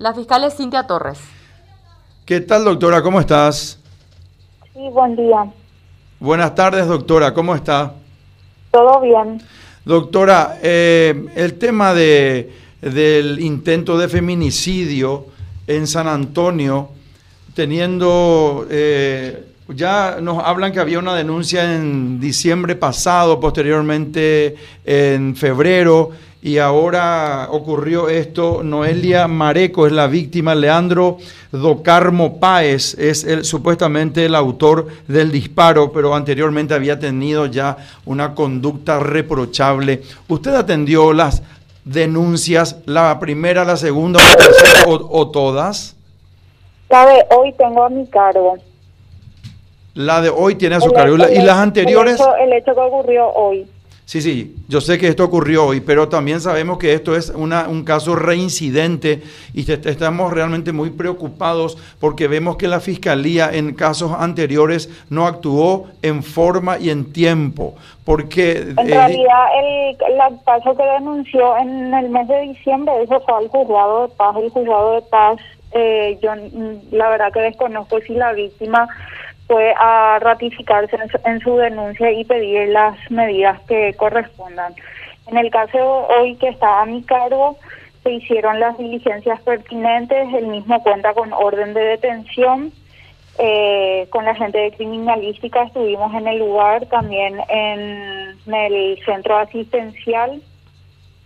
La fiscal es Cintia Torres. ¿Qué tal, doctora? ¿Cómo estás? Sí, buen día. Buenas tardes, doctora. ¿Cómo está? Todo bien. Doctora, eh, el tema de, del intento de feminicidio en San Antonio, teniendo, eh, ya nos hablan que había una denuncia en diciembre pasado, posteriormente en febrero, y ahora ocurrió esto. Noelia Mareco es la víctima, Leandro Docarmo Páez es el, supuestamente el autor del disparo, pero anteriormente había tenido ya una conducta reprochable. ¿Usted atendió las denuncias, la primera, la segunda la tercera, o, todas? La de hoy tengo a mi cargo. La de hoy tiene a su cargo. ¿Y las anteriores? el hecho que ocurrió hoy. Sí, sí, yo sé que esto ocurrió hoy, pero también sabemos que esto es una, un caso reincidente y estamos realmente muy preocupados porque vemos que la Fiscalía en casos anteriores no actuó en forma y en tiempo. Porque, en realidad, el, caso que denunció en el mes de diciembre, eso fue al juzgado de paz. El juzgado de paz, eh, yo la verdad que desconozco si la víctima fue a ratificarse en su, denuncia y pedir las medidas que correspondan. En el caso hoy que está a mi cargo, se hicieron las diligencias pertinentes, el mismo cuenta con orden de detención, eh, con la gente de criminalística estuvimos en el lugar, también en el centro asistencial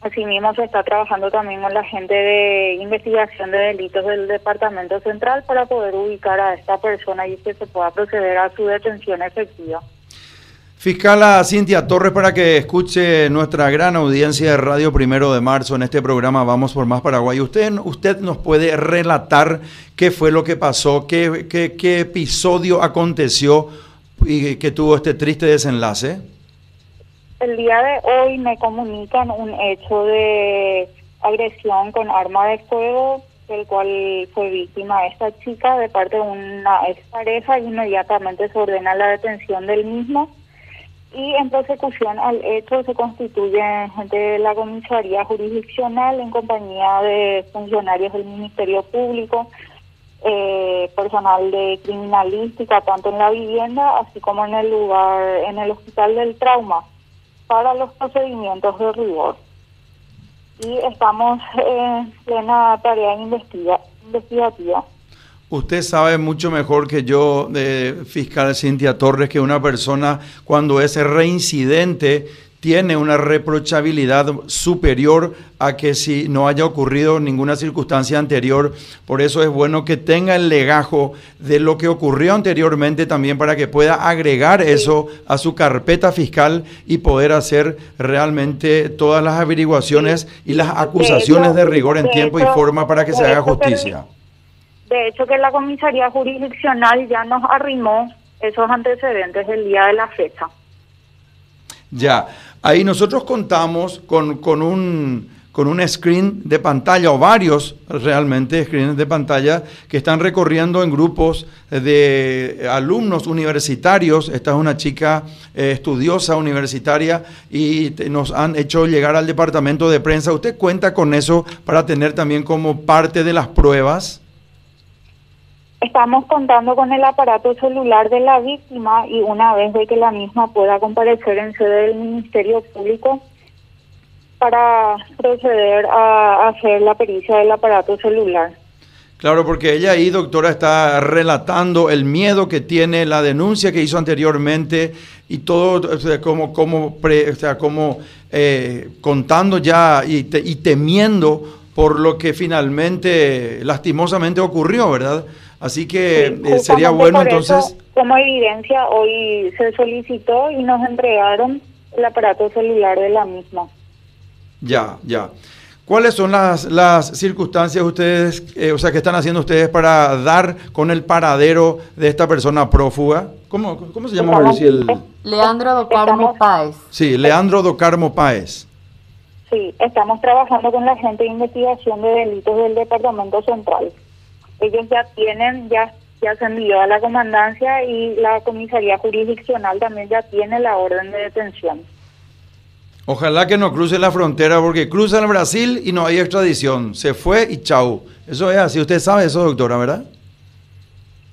Asimismo, se está trabajando también con la gente de investigación de delitos del Departamento Central para poder ubicar a esta persona y que se pueda proceder a su detención efectiva. Fiscala Cintia Torres, para que escuche nuestra gran audiencia de Radio Primero de Marzo en este programa Vamos por Más Paraguay. ¿Usted, usted nos puede relatar qué fue lo que pasó, qué, qué, qué episodio aconteció y que tuvo este triste desenlace? El día de hoy me comunican un hecho de agresión con arma de fuego, del cual fue víctima esta chica de parte de una expareja y inmediatamente se ordena la detención del mismo. Y en persecución al hecho se constituye gente de la comisaría jurisdiccional en compañía de funcionarios del Ministerio Público, eh, personal de criminalística, tanto en la vivienda así como en el lugar, en el hospital del trauma para los procedimientos de rigor. Y estamos en plena tarea investigativa. Usted sabe mucho mejor que yo, de fiscal Cintia Torres, que una persona cuando es reincidente tiene una reprochabilidad superior a que si no haya ocurrido ninguna circunstancia anterior. Por eso es bueno que tenga el legajo de lo que ocurrió anteriormente también para que pueda agregar eso a su carpeta fiscal y poder hacer realmente todas las averiguaciones y las acusaciones de, rigor en tiempo y forma para que se haga justicia. de hecho que la comisaría jurisdiccional ya nos arrimó esos antecedentes del día de la fecha. Ya, ahí nosotros contamos con, con, un, con un screen de pantalla o varios realmente screens de pantalla que están recorriendo en grupos de alumnos universitarios. Esta es una chica eh, estudiosa universitaria y nos han hecho llegar al departamento de prensa. ¿Usted cuenta con eso para tener también como parte de las pruebas? Estamos contando con el aparato celular de la víctima y una vez de que la misma pueda comparecer en sede del Ministerio Público para proceder a hacer la pericia del aparato celular. Claro, porque ella ahí, doctora, está relatando el miedo que tiene, la denuncia que hizo anteriormente y todo, como, como, o sea, como eh, contando ya y, y temiendo por lo que finalmente, lastimosamente ocurrió, ¿verdad? Así que eh, sería bueno entonces... como evidencia, hoy se solicitó y nos entregaron el aparato celular de la misma. Ya, ya. ¿Cuáles son las, las circunstancias ustedes, eh, o sea, que están haciendo ustedes para dar con el paradero de esta persona prófuga? ¿Cómo, cómo se llama? Leandro Docarmo Páez. Sí, Leandro Docarmo Páez. Sí, estamos trabajando con la gente de investigación de delitos del Departamento Central ellos ya tienen, ya, ya se envió a la comandancia y la comisaría jurisdiccional también ya tiene la orden de detención. Ojalá que no cruce la frontera porque cruza el Brasil y no hay extradición. Se fue y chau. Eso es así. Usted sabe eso, doctora, ¿verdad?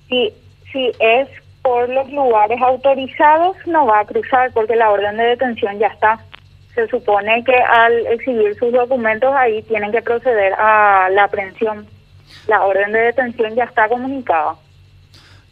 Si, si es por los lugares autorizados, no va a cruzar porque la orden de detención ya está. Se supone que al exhibir sus documentos ahí tienen que proceder a la aprehensión. La orden de detención ya está comunicada.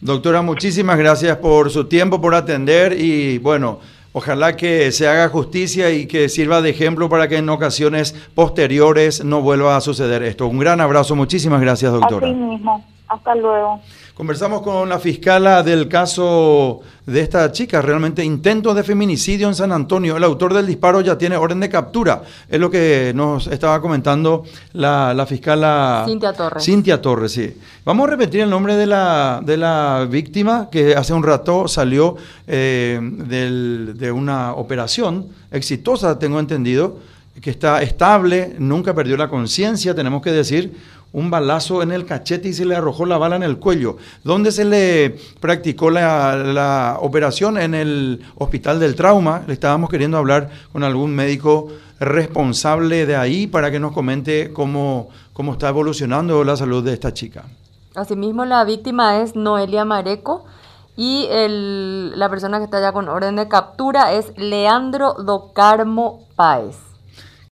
Doctora, muchísimas gracias por su tiempo, por atender y bueno, ojalá que se haga justicia y que sirva de ejemplo para que en ocasiones posteriores no vuelva a suceder esto. Un gran abrazo, muchísimas gracias, doctora. Así mismo. Hasta luego. Conversamos con la fiscala del caso de esta chica, realmente intento de feminicidio en San Antonio. El autor del disparo ya tiene orden de captura. Es lo que nos estaba comentando la, la fiscala Cintia Torres. Cintia Torres, sí. Vamos a repetir el nombre de la, de la víctima que hace un rato salió eh, del- de una operación exitosa, tengo entendido, que está estable, nunca perdió la conciencia, tenemos que decir un balazo en el cachete y se le arrojó la bala en el cuello. ¿Dónde se le practicó la, la operación? En el Hospital del Trauma. Le estábamos queriendo hablar con algún médico responsable de ahí para que nos comente cómo, cómo está evolucionando la salud de esta chica. Asimismo, la víctima es Noelia Mareco y el- la persona que está ya con orden de captura es Leandro Docarmo Páez.